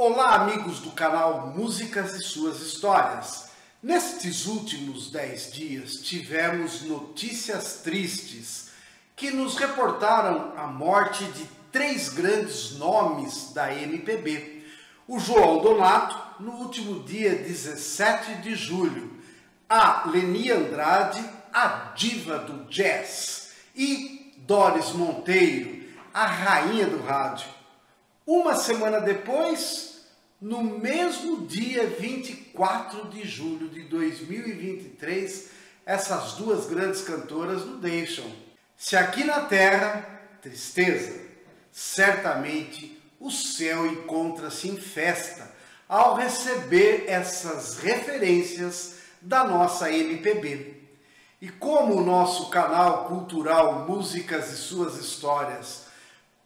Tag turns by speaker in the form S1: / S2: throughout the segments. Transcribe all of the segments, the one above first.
S1: Olá, amigos do canal Músicas e Suas Histórias. Nestes últimos dez dias tivemos notícias tristes que nos reportaram a morte de três grandes nomes da MPB. O João Donato, no último dia 17 de julho, a Leni Andrade, a diva do jazz, e Doris Monteiro, a rainha do rádio. Uma semana depois, no mesmo dia 24 de julho de 2023, essas duas grandes cantoras nos deixam. Se aqui na terra, tristeza, certamente o céu encontra-se em festa ao receber essas referências da nossa MPB. E como o nosso canal cultural Músicas e Suas Histórias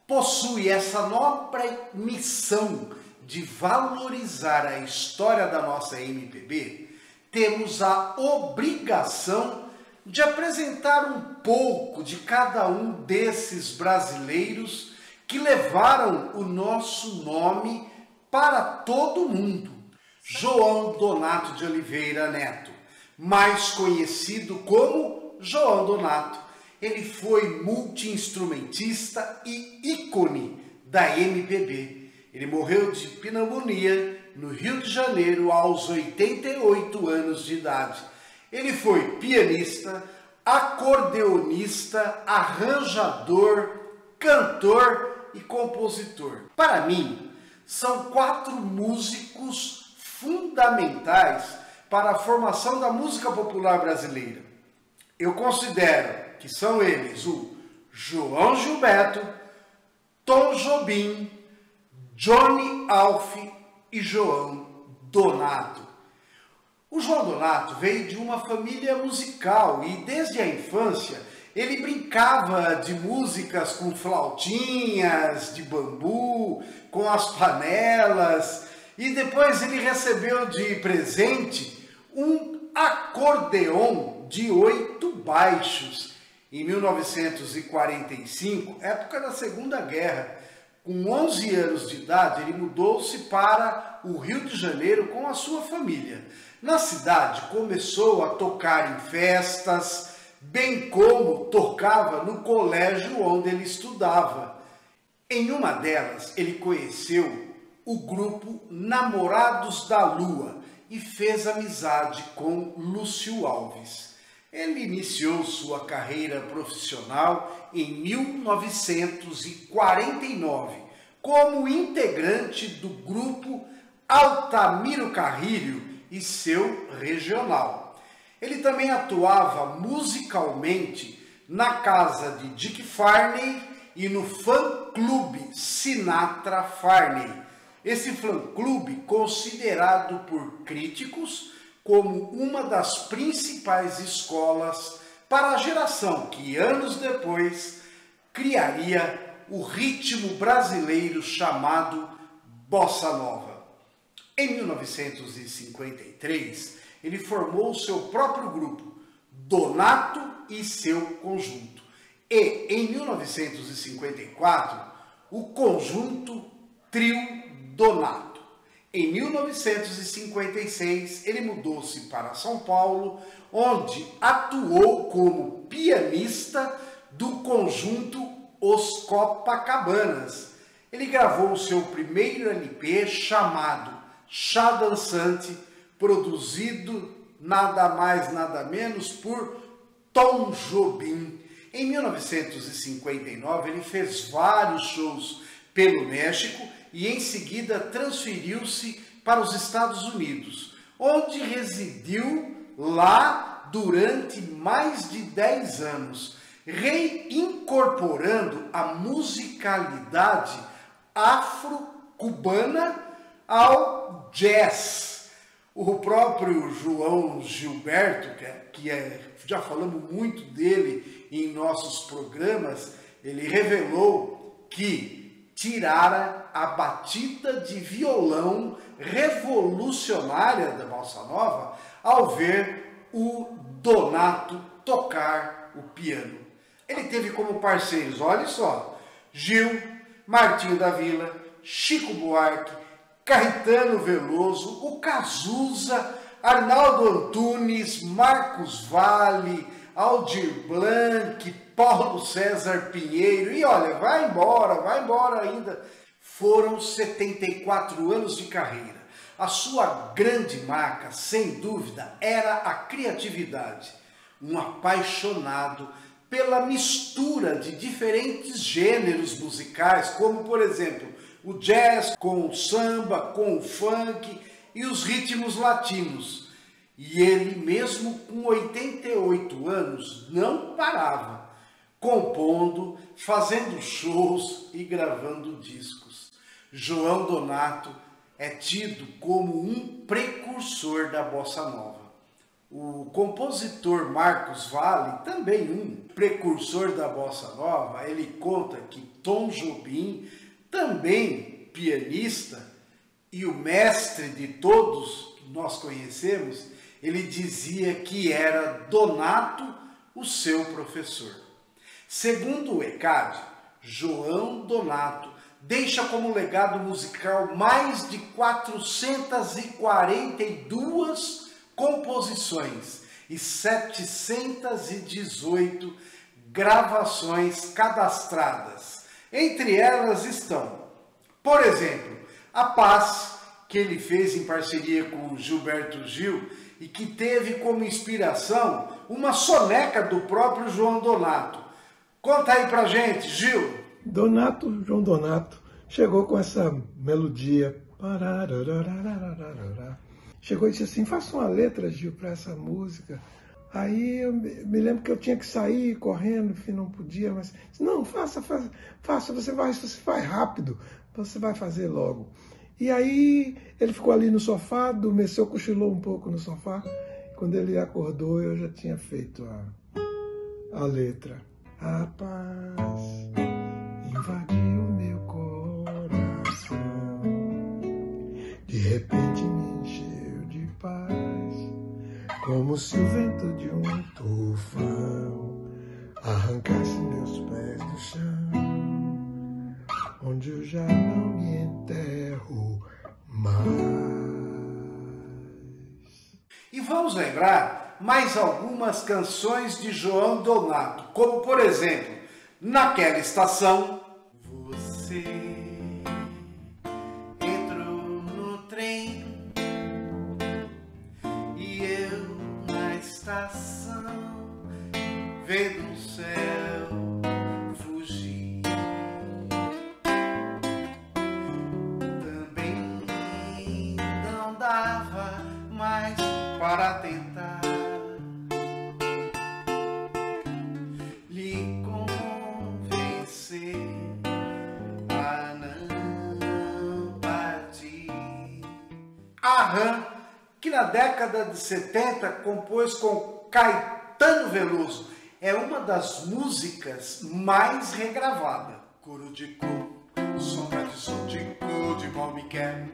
S1: possui essa nobre missão de valorizar a história da nossa MPB, temos a obrigação de apresentar um pouco de cada um desses brasileiros que levaram o nosso nome para todo mundo. João Donato de Oliveira Neto, mais conhecido como João Donato. Ele foi multiinstrumentista e ícone da MPB. Ele morreu de pneumonia no Rio de Janeiro aos 88 anos de idade. Ele foi pianista, acordeonista, arranjador, cantor e compositor. Para mim, são quatro músicos fundamentais para a formação da música popular brasileira. Eu considero que são eles o João Gilberto, Tom Jobim, Johnny Alf e João Donato. O João Donato veio de uma família musical e desde a infância ele brincava de músicas com flautinhas de bambu, com as panelas e depois ele recebeu de presente um acordeon de oito baixos em 1945, época da Segunda Guerra. Com 11 anos de idade, ele mudou-se para o Rio de Janeiro com a sua família. Na cidade, começou a tocar em festas, bem como tocava no colégio onde ele estudava. Em uma delas, ele conheceu o grupo Namorados da Lua e fez amizade com Lúcio Alves. Ele iniciou sua carreira profissional em 1949 como integrante do grupo Altamiro Carrilho e seu regional. Ele também atuava musicalmente na casa de Dick Farney e no fã-clube Sinatra Farney. Esse fã-clube considerado por críticos como uma das principais escolas para a geração que anos depois criaria o ritmo brasileiro chamado bossa nova. Em 1953, ele formou seu próprio grupo, Donato e seu conjunto. E em 1954, o conjunto Trio Donato. Em 1956, ele mudou-se para São Paulo, onde atuou como pianista do conjunto Os Copacabanas. Ele gravou seu primeiro LP chamado Chá Dançante, produzido nada mais nada menos por Tom Jobim. Em 1959, ele fez vários shows pelo México e em seguida transferiu-se para os Estados Unidos, onde residiu lá durante mais de 10 anos, reincorporando a musicalidade afro-cubana ao jazz. O próprio João Gilberto, que é, já falamos muito dele em nossos programas, ele revelou que tirara a batida de violão revolucionária da Bossa Nova ao ver o Donato tocar o piano. Ele teve como parceiros, olha só, Gil, Martinho da Vila, Chico Buarque, Caetano Veloso, o Cazuza, Arnaldo Antunes, Marcos Vale, Aldir Blanc, Paulo César Pinheiro, e olha, vai embora, vai embora ainda. Foram 74 anos de carreira. A sua grande marca, sem dúvida, era a criatividade. Um apaixonado pela mistura de diferentes gêneros musicais, como por exemplo o jazz com o samba, com o funk e os ritmos latinos. E ele, mesmo com 88 anos, não parava, compondo, fazendo shows e gravando discos. João Donato é tido como um precursor da bossa nova. O compositor Marcos Valle, também um precursor da bossa nova, ele conta que Tom Jobim, também pianista e o mestre de todos que nós conhecemos, ele dizia que era Donato o seu professor. Segundo o ECAD, João Donato deixa como legado musical mais de 442 composições e 718 gravações cadastradas. Entre elas estão, por exemplo, A Paz, que ele fez em parceria com Gilberto Gil e que teve como inspiração uma soneca do próprio João Donato. Conta aí pra gente, Gil.
S2: Donato, João Donato, chegou com essa melodia. Chegou e disse assim: faça uma letra, Gil, para essa música. Aí eu me lembro que eu tinha que sair correndo, enfim, não podia, mas não, faça, faça, faça, você vai, você vai rápido, você vai fazer logo. E aí ele ficou ali no sofá, adormeceu, cochilou um pouco no sofá. Quando ele acordou, eu já tinha feito a, a letra. A paz invadiu meu coração. De repente me encheu de paz, como se o vento de um tufão arrancasse meus pés do chão, onde eu já não me enterro mais.
S1: E vamos lembrar mais algumas canções de João Donato, como por exemplo, Naquela Estação. Você entrou no trem e eu na estação, vendo o céu que na década de 70 compôs com Caetano Veloso, é uma das músicas mais regravadas. Coro de cor, sombra de som de cor, de mal me quer,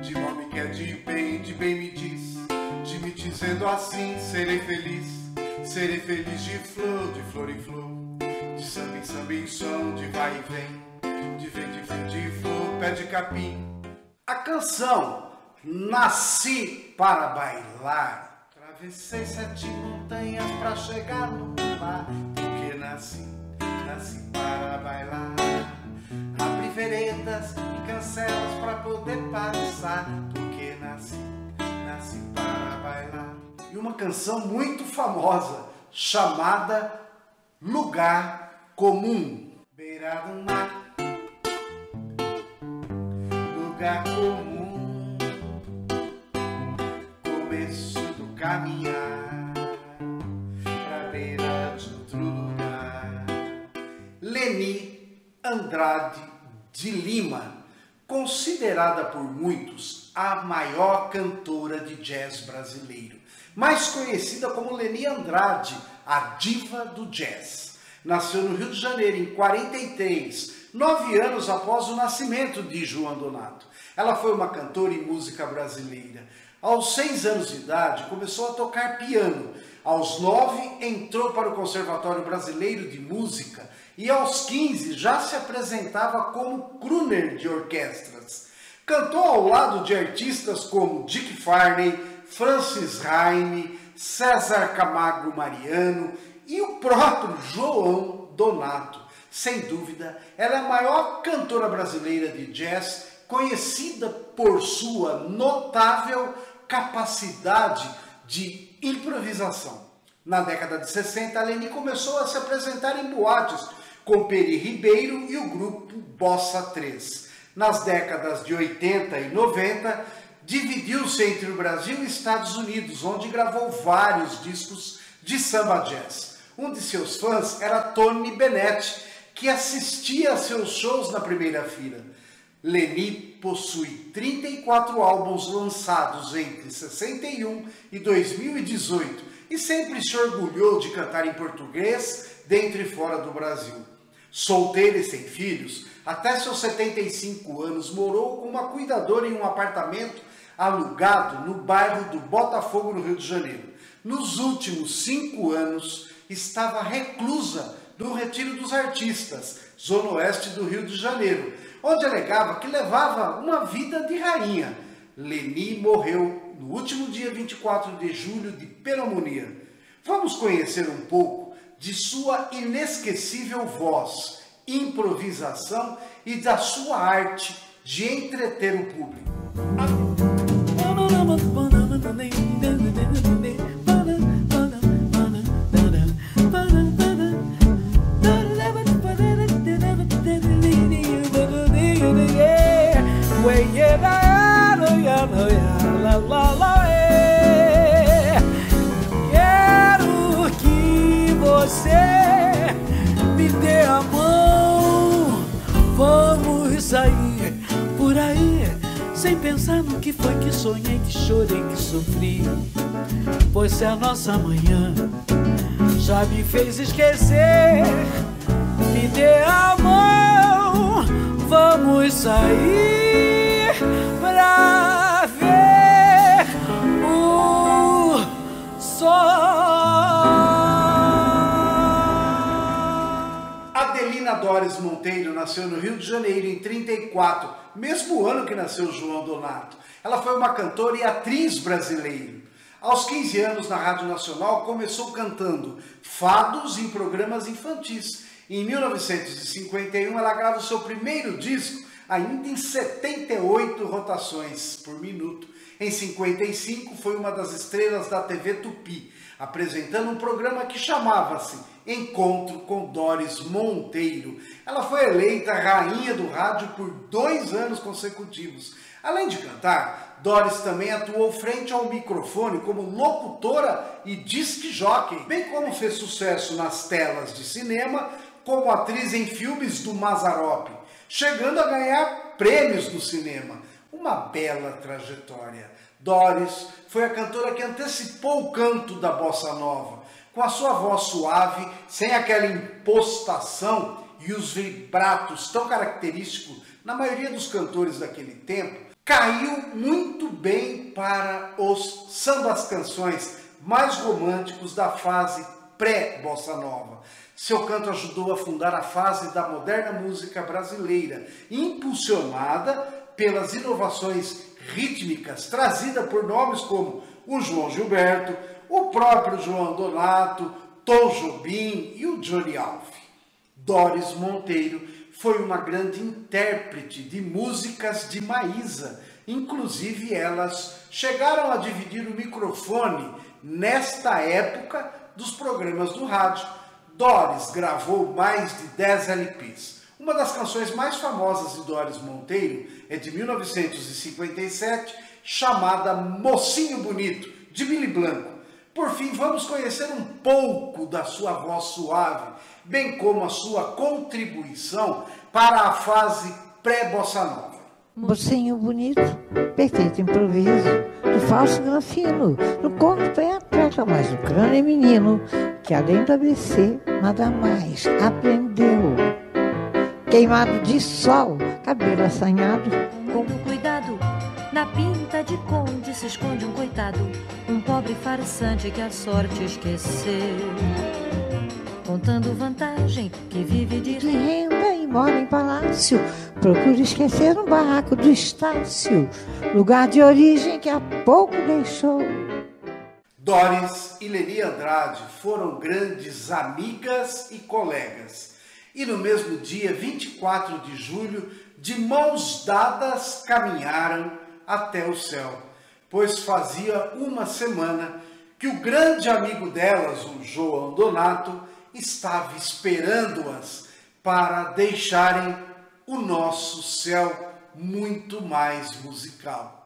S1: de mal me quer, de bem, de bem me diz, de me dizendo assim serei feliz, serei feliz de flor, de flor em flor, de samba em samba em som, de vai e vem, de vem, de vem, de flor, pé de capim. A canção Nasci para bailar. Travessei sete montanhas para chegar no mar. Porque nasci, nasci para bailar. Abri veredas e cancelas para poder passar. Porque nasci, nasci para bailar. E uma canção muito famosa chamada Lugar Comum. Beira do mar, lugar comum caminhar pra beira de outro lugar. Leni Andrade de Lima, considerada por muitos a maior cantora de jazz brasileiro, mais conhecida como Leni Andrade, a diva do jazz. Nasceu no Rio de Janeiro em 43, nove anos após o nascimento de João Donato. Ela foi uma cantora e música brasileira. Aos seis anos de idade, começou a tocar piano. Aos nove, entrou para o Conservatório Brasileiro de Música e aos 15 já se apresentava como crooner de orquestras. Cantou ao lado de artistas como Dick Farney, Francis Raime, César Camargo Mariano e o próprio João Donato. Sem dúvida, ela é a maior cantora brasileira de jazz, conhecida por sua notável capacidade de improvisação. Na década de 60, a Leni começou a se apresentar em boates com Peri Ribeiro e o grupo Bossa 3. Nas décadas de 80 e 90, dividiu-se entre o Brasil e Estados Unidos, onde gravou vários discos de samba jazz. Um de seus fãs era Tony Bennett, que assistia a seus shows na primeira fila. Leni possui 34 álbuns lançados entre 61 e 2018 e sempre se orgulhou de cantar em português dentro e fora do Brasil. Solteira e sem filhos, até seus 75 anos morou com uma cuidadora em um apartamento alugado no bairro do Botafogo, no Rio de Janeiro. Nos últimos cinco anos, estava reclusa no Retiro dos Artistas, zona oeste do Rio de Janeiro, onde alegava que levava uma vida de rainha. Leni morreu no último dia 24 de julho de pneumonia. Vamos conhecer um pouco de sua inesquecível voz, improvisação e da sua arte de entreter o público.
S3: Quero que você me dê a mão. Vamos sair por aí sem pensar no que foi que sonhei, que chorei, que sofri. Pois se a nossa manhã já me fez esquecer, me dê a mão. Vamos sair
S1: Dores Monteiro nasceu no Rio de Janeiro em 34, mesmo ano que nasceu João Donato. Ela foi uma cantora e atriz brasileira. Aos 15 anos, na Rádio Nacional, começou cantando fados em programas infantis. Em 1951, ela grava o seu primeiro disco, ainda em 78 rotações por minuto. Em 55, foi uma das estrelas da TV Tupi, apresentando um programa que chamava-se Encontro com Doris Monteiro. Ela foi eleita rainha do rádio por dois anos consecutivos. Além de cantar, Doris também atuou frente ao microfone como locutora e disc jockey, bem como fez sucesso nas telas de cinema como atriz em filmes do Mazarop, chegando a ganhar prêmios no cinema. Uma bela trajetória. Doris foi a cantora que antecipou o canto da bossa nova, com a sua voz suave, sem aquela impostação e os vibratos tão característicos na maioria dos cantores daquele tempo, caiu muito bem para os sambas canções mais românticos da fase pré-bossa nova. Seu canto ajudou a fundar a fase da moderna música brasileira, impulsionada pelas inovações rítmicas trazidas por nomes como o João Gilberto, o próprio João Donato, Tom Jobim e o Johnny Alf. Doris Monteiro foi uma grande intérprete de músicas de Maísa, inclusive elas chegaram a dividir o microfone nesta época dos programas do rádio. Doris gravou mais de 10 LPs. Uma das canções mais famosas de Doris Monteiro é de 1957, chamada Mocinho Bonito, de Billy Blanco. Por fim, vamos conhecer um pouco da sua voz suave, bem como a sua contribuição para a fase pré-bossa nova.
S4: Mocinho bonito, perfeito improviso, do falso grafino, no corpo é atleta, mas o crânio é menino, que além do ABC, nada mais aprendeu. Queimado de sol, cabelo assanhado,
S5: Com cuidado, na pinta de conde se esconde um coitado, um pobre farsante que a sorte esqueceu. Contando vantagem que vive de
S4: de renda e mora em palácio, Procure esquecer um barraco do Estácio, lugar de origem que há pouco deixou.
S1: Doris e Leni Andrade foram grandes amigas e colegas. E no mesmo dia, 24 de julho, de mãos dadas caminharam até o céu, pois fazia uma semana que o grande amigo delas, o João Donato, estava esperando-as para deixarem o nosso céu muito mais musical.